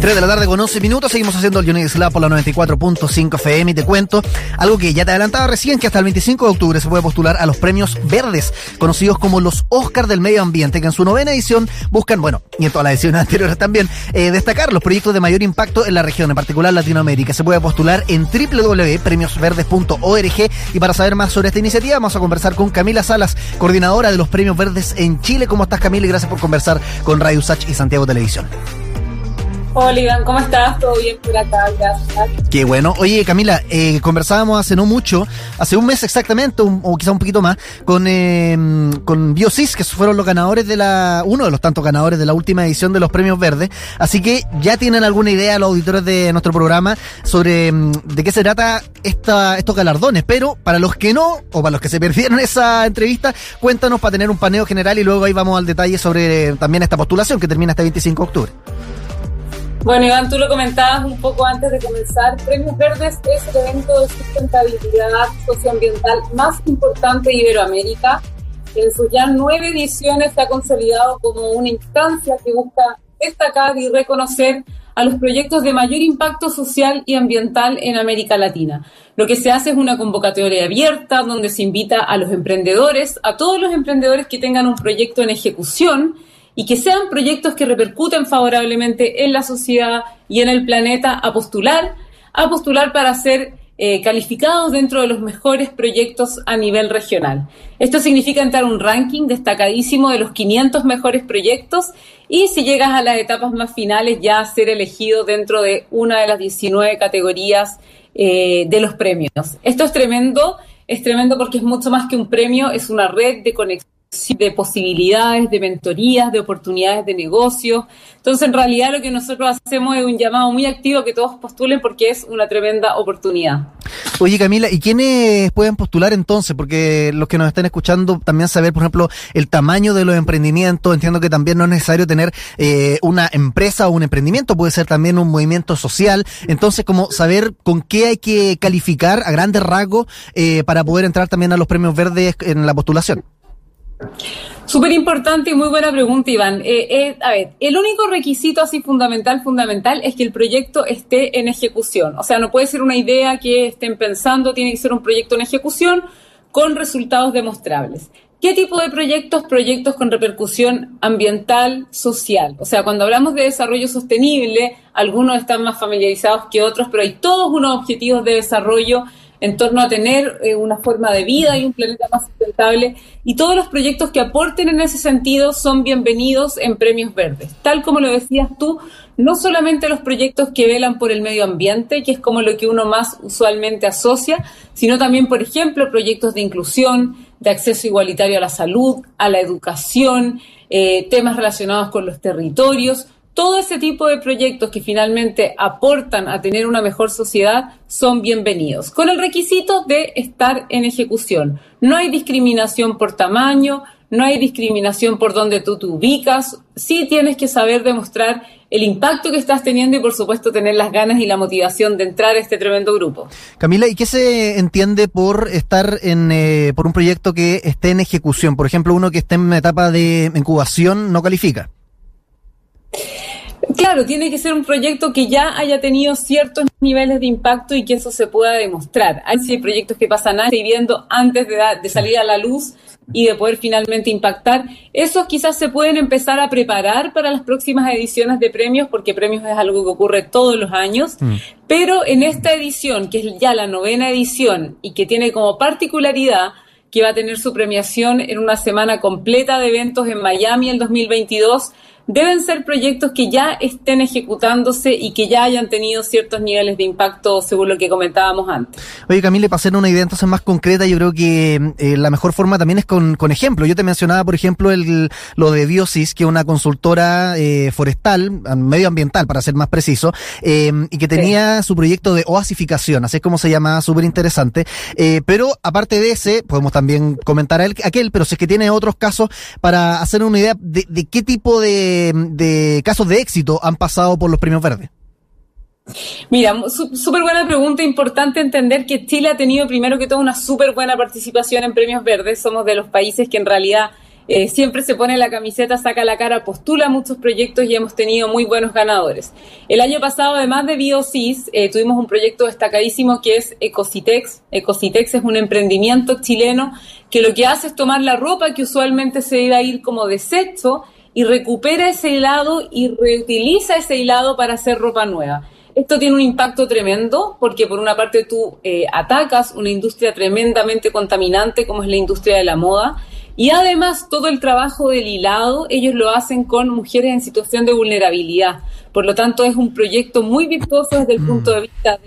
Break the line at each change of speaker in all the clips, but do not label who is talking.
3 de la tarde con 11 minutos, seguimos haciendo el Unity Lab por la 94.5 FM y te cuento algo que ya te adelantaba recién, que hasta el 25 de octubre se puede postular a los premios verdes, conocidos como los Oscar del Medio Ambiente, que en su novena edición buscan, bueno, y en todas las ediciones anteriores también, eh, destacar los proyectos de mayor impacto en la región, en particular Latinoamérica. Se puede postular en www.premiosverdes.org y para saber más sobre esta iniciativa vamos a conversar con Camila Salas, coordinadora de los premios verdes en Chile. ¿Cómo estás Camila? Y gracias por conversar con Radio Sach y Santiago Televisión.
Hola ¿cómo estás? ¿Todo bien por acá? Gracias.
Qué bueno. Oye, Camila, eh, conversábamos hace no mucho, hace un mes exactamente, o quizá un poquito más, con, eh, con Biosis, que fueron los ganadores de la, uno de los tantos ganadores de la última edición de los Premios Verdes. Así que ya tienen alguna idea los auditores de nuestro programa sobre mm, de qué se trata esta, estos galardones. Pero para los que no, o para los que se perdieron esa entrevista, cuéntanos para tener un paneo general y luego ahí vamos al detalle sobre también esta postulación que termina este 25 de octubre.
Bueno, Iván, tú lo comentabas un poco antes de comenzar. Premios Verdes es el evento de sustentabilidad socioambiental más importante de Iberoamérica. En sus ya nueve ediciones se ha consolidado como una instancia que busca destacar y reconocer a los proyectos de mayor impacto social y ambiental en América Latina. Lo que se hace es una convocatoria abierta donde se invita a los emprendedores, a todos los emprendedores que tengan un proyecto en ejecución, y que sean proyectos que repercuten favorablemente en la sociedad y en el planeta a postular, a postular para ser eh, calificados dentro de los mejores proyectos a nivel regional. Esto significa entrar un ranking destacadísimo de los 500 mejores proyectos y si llegas a las etapas más finales ya ser elegido dentro de una de las 19 categorías eh, de los premios. Esto es tremendo, es tremendo porque es mucho más que un premio, es una red de conexión de posibilidades, de mentorías, de oportunidades de negocio. Entonces, en realidad lo que nosotros hacemos es un llamado muy activo que todos postulen porque es una tremenda oportunidad.
Oye, Camila, ¿y quiénes pueden postular entonces? Porque los que nos están escuchando también saber, por ejemplo, el tamaño de los emprendimientos. Entiendo que también no es necesario tener eh, una empresa o un emprendimiento, puede ser también un movimiento social. Entonces, como saber con qué hay que calificar a grandes rasgos eh, para poder entrar también a los premios verdes en la postulación.
Súper importante y muy buena pregunta, Iván. Eh, eh, a ver, el único requisito así fundamental, fundamental, es que el proyecto esté en ejecución. O sea, no puede ser una idea que estén pensando, tiene que ser un proyecto en ejecución con resultados demostrables. ¿Qué tipo de proyectos? Proyectos con repercusión ambiental, social. O sea, cuando hablamos de desarrollo sostenible, algunos están más familiarizados que otros, pero hay todos unos objetivos de desarrollo en torno a tener eh, una forma de vida y un planeta más sustentable. Y todos los proyectos que aporten en ese sentido son bienvenidos en premios verdes. Tal como lo decías tú, no solamente los proyectos que velan por el medio ambiente, que es como lo que uno más usualmente asocia, sino también, por ejemplo, proyectos de inclusión, de acceso igualitario a la salud, a la educación, eh, temas relacionados con los territorios todo ese tipo de proyectos que finalmente aportan a tener una mejor sociedad son bienvenidos, con el requisito de estar en ejecución. No hay discriminación por tamaño, no hay discriminación por donde tú te ubicas, sí tienes que saber demostrar el impacto que estás teniendo y por supuesto tener las ganas y la motivación de entrar a este tremendo grupo.
Camila, ¿y qué se entiende por estar en eh, por un proyecto que esté en ejecución? Por ejemplo, uno que esté en etapa de incubación no califica.
Claro, tiene que ser un proyecto que ya haya tenido ciertos niveles de impacto y que eso se pueda demostrar. Hay proyectos que pasan años viviendo antes de, de salir a la luz y de poder finalmente impactar. Esos quizás se pueden empezar a preparar para las próximas ediciones de premios, porque premios es algo que ocurre todos los años. Mm. Pero en esta edición, que es ya la novena edición y que tiene como particularidad que va a tener su premiación en una semana completa de eventos en Miami el 2022, deben ser proyectos que ya estén ejecutándose y que ya hayan tenido ciertos niveles de impacto según lo que comentábamos antes.
Oye, Camille, para hacer una idea entonces más concreta, yo creo que eh, la mejor forma también es con, con ejemplos. Yo te mencionaba, por ejemplo, el, lo de Biosis, que es una consultora eh, forestal, medioambiental, para ser más preciso, eh, y que tenía su proyecto de oasificación, así es como se llama, súper interesante. pero aparte de ese, podemos también comentar a él, aquel, pero si es que tiene otros casos para hacer una idea de, de qué tipo de de, casos de éxito han pasado por los premios verdes?
Mira, súper buena pregunta. Importante entender que Chile ha tenido primero que todo una súper buena participación en premios verdes. Somos de los países que en realidad eh, siempre se pone la camiseta, saca la cara, postula muchos proyectos y hemos tenido muy buenos ganadores. El año pasado, además de Biosis, eh, tuvimos un proyecto destacadísimo que es Ecositex. Ecositex es un emprendimiento chileno que lo que hace es tomar la ropa que usualmente se iba a ir como desecho y recupera ese hilado y reutiliza ese hilado para hacer ropa nueva. Esto tiene un impacto tremendo porque por una parte tú eh, atacas una industria tremendamente contaminante como es la industria de la moda y además todo el trabajo del hilado ellos lo hacen con mujeres en situación de vulnerabilidad. Por lo tanto es un proyecto muy virtuoso desde el punto de vista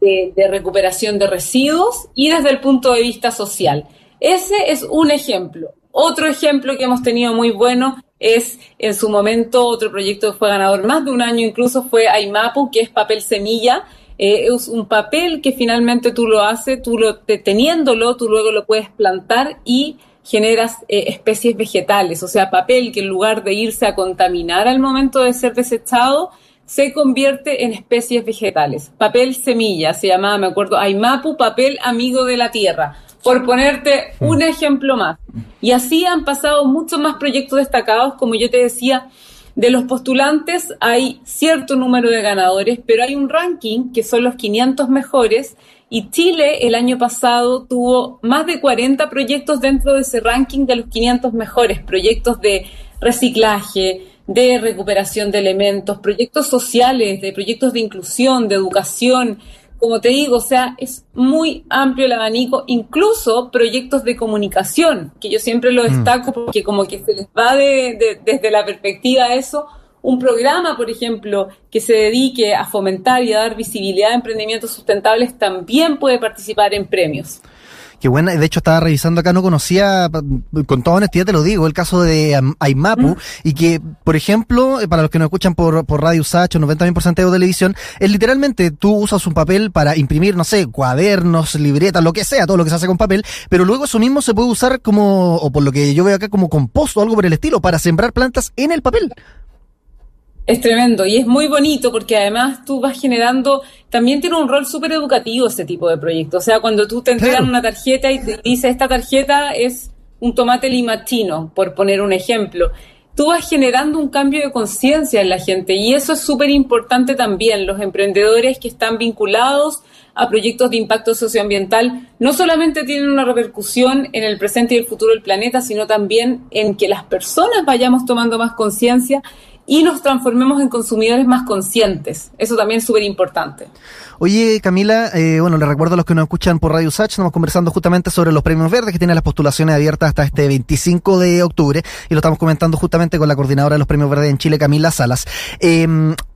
de, recuperación de residuos y desde el punto de vista social. Ese es un ejemplo. Otro ejemplo que hemos tenido muy bueno es en su momento otro proyecto que fue ganador más de un año incluso fue Aimapu, que es papel semilla. Eh, es un papel que finalmente tú lo haces, tú lo teniéndolo, tú luego lo puedes plantar y generas eh, especies vegetales, o sea, papel que en lugar de irse a contaminar al momento de ser desechado, se convierte en especies vegetales. Papel semilla, se llamaba, me acuerdo, Aimapu, papel amigo de la tierra, por ponerte un ejemplo más. Y así han pasado muchos más proyectos destacados, como yo te decía, de los postulantes hay cierto número de ganadores, pero hay un ranking que son los 500 mejores y Chile el año pasado tuvo más de 40 proyectos dentro de ese ranking de los 500 mejores, proyectos de reciclaje, de recuperación de elementos, proyectos sociales, de proyectos de inclusión, de educación. Como te digo, o sea, es muy amplio el abanico, incluso proyectos de comunicación, que yo siempre lo mm. destaco porque como que se les va de, desde la perspectiva de eso, un programa, por ejemplo, que se dedique a fomentar y a dar visibilidad a emprendimientos sustentables también puede participar en premios.
Qué buena, de hecho estaba revisando acá, no conocía, con toda honestidad te lo digo, el caso de Aimapu, mm. y que, por ejemplo, eh, para los que nos escuchan por, por Radio Sacho, 90% de televisión, es literalmente tú usas un papel para imprimir, no sé, cuadernos, libretas, lo que sea, todo lo que se hace con papel, pero luego eso mismo se puede usar como, o por lo que yo veo acá, como composto o algo por el estilo, para sembrar plantas en el papel.
Es tremendo y es muy bonito porque además tú vas generando, también tiene un rol súper educativo este tipo de proyecto. O sea, cuando tú te entregan una tarjeta y te dice esta tarjeta es un tomate limachino, por poner un ejemplo, tú vas generando un cambio de conciencia en la gente y eso es súper importante también. Los emprendedores que están vinculados a proyectos de impacto socioambiental no solamente tienen una repercusión en el presente y el futuro del planeta, sino también en que las personas vayamos tomando más conciencia y nos transformemos en consumidores más conscientes. Eso también es súper importante.
Oye, Camila, eh, bueno, le recuerdo a los que nos escuchan por Radio Sach, estamos conversando justamente sobre los premios verdes que tienen las postulaciones abiertas hasta este 25 de octubre y lo estamos comentando justamente con la coordinadora de los premios verdes en Chile, Camila Salas. Eh,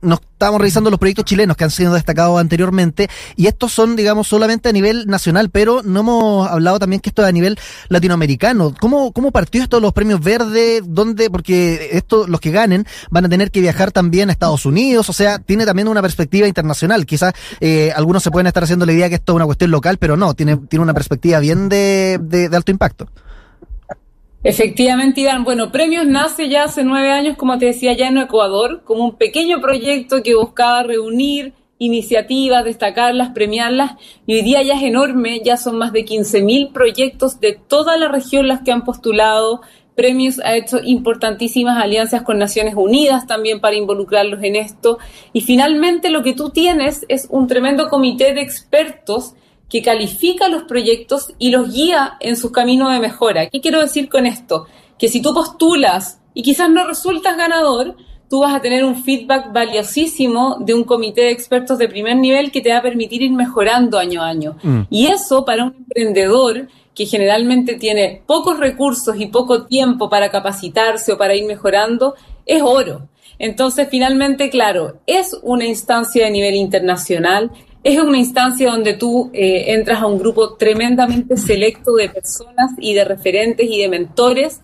nos estamos revisando los proyectos chilenos que han sido destacados anteriormente y estos son, digamos, solamente a nivel nacional, pero no hemos hablado también que esto es a nivel latinoamericano. ¿Cómo, cómo partió esto de los premios verdes? ¿Dónde? Porque esto, los que ganen van a tener que viajar también a Estados Unidos, o sea, tiene también una perspectiva internacional. Quizás eh, algunos se pueden estar haciendo la idea que esto es una cuestión local, pero no, tiene, tiene una perspectiva bien de, de alto impacto.
Efectivamente, Iván. Bueno, Premios nace ya hace nueve años, como te decía, ya en Ecuador, como un pequeño proyecto que buscaba reunir iniciativas, destacarlas, premiarlas, y hoy día ya es enorme, ya son más de 15.000 proyectos de toda la región las que han postulado, premios, ha hecho importantísimas alianzas con Naciones Unidas también para involucrarlos en esto, y finalmente lo que tú tienes es un tremendo comité de expertos que califica los proyectos y los guía en su camino de mejora. ¿Qué quiero decir con esto? Que si tú postulas y quizás no resultas ganador, tú vas a tener un feedback valiosísimo de un comité de expertos de primer nivel que te va a permitir ir mejorando año a año. Mm. Y eso para un emprendedor que generalmente tiene pocos recursos y poco tiempo para capacitarse o para ir mejorando, es oro. Entonces, finalmente, claro, es una instancia de nivel internacional, es una instancia donde tú eh, entras a un grupo tremendamente selecto de personas y de referentes y de mentores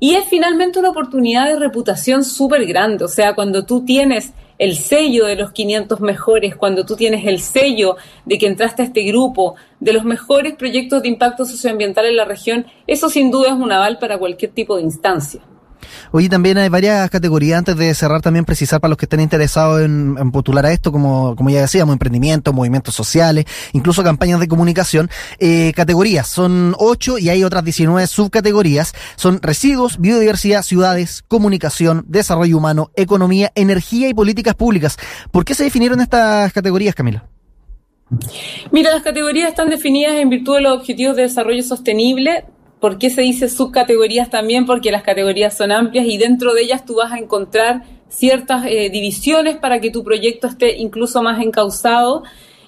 y es finalmente una oportunidad de reputación súper grande. O sea, cuando tú tienes el sello de los 500 mejores, cuando tú tienes el sello de que entraste a este grupo, de los mejores proyectos de impacto socioambiental en la región, eso sin duda es un aval para cualquier tipo de instancia.
Oye, también hay varias categorías, antes de cerrar también precisar para los que estén interesados en, postular a esto, como, como ya decíamos, emprendimiento, movimientos sociales, incluso campañas de comunicación. Eh, categorías, son ocho y hay otras 19 subcategorías. Son residuos, biodiversidad, ciudades, comunicación, desarrollo humano, economía, energía y políticas públicas. ¿Por qué se definieron estas categorías, Camila?
Mira, las categorías están definidas en virtud de los objetivos de desarrollo sostenible ¿Por qué se dice subcategorías también? Porque las categorías son amplias y dentro de ellas tú vas a encontrar ciertas eh, divisiones para que tu proyecto esté incluso más encauzado.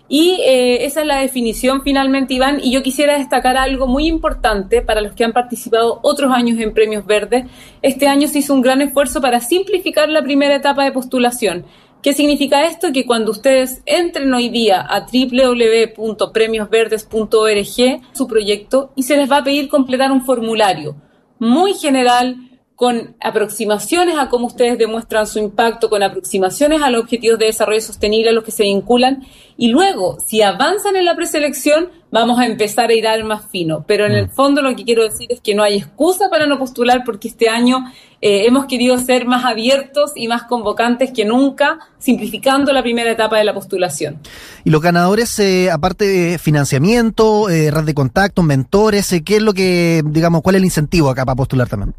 Y eh, esa es la definición finalmente, Iván. Y yo quisiera destacar algo muy importante para los que han participado otros años en Premios Verdes. Este año se hizo un gran esfuerzo para simplificar la primera etapa de postulación. ¿Qué significa esto? Que cuando ustedes entren hoy día a www.premiosverdes.org, su proyecto, y se les va a pedir completar un formulario muy general, con aproximaciones a cómo ustedes demuestran su impacto, con aproximaciones a los objetivos de desarrollo sostenible a los que se vinculan. Y luego, si avanzan en la preselección, vamos a empezar a ir al más fino. Pero en el mm. fondo lo que quiero decir es que no hay excusa para no postular porque este año eh, hemos querido ser más abiertos y más convocantes que nunca, simplificando la primera etapa de la postulación.
Y los ganadores, eh, aparte de financiamiento, eh, red de contacto, mentores, ¿qué es lo que, digamos, cuál es el incentivo acá para postular también?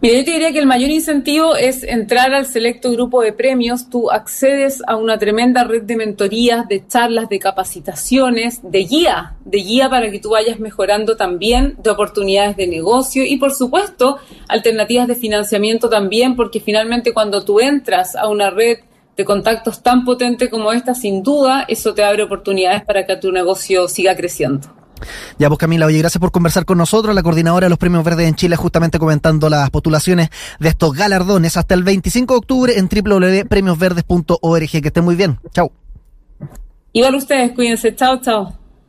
Mira, yo te diría que el mayor incentivo es entrar al selecto grupo de premios. Tú accedes a una tremenda red de mentorías, de charlas, de capacitaciones, de guía, de guía para que tú vayas mejorando también, de oportunidades de negocio y, por supuesto, alternativas de financiamiento también, porque finalmente cuando tú entras a una red de contactos tan potente como esta, sin duda, eso te abre oportunidades para que tu negocio siga creciendo.
Ya, pues Camila, oye, gracias por conversar con nosotros, la coordinadora de los Premios Verdes en Chile, justamente comentando las postulaciones de estos galardones hasta el 25 de octubre en www.premiosverdes.org. Que estén muy bien. Chao.
Igual ustedes, cuídense. Chao, chao.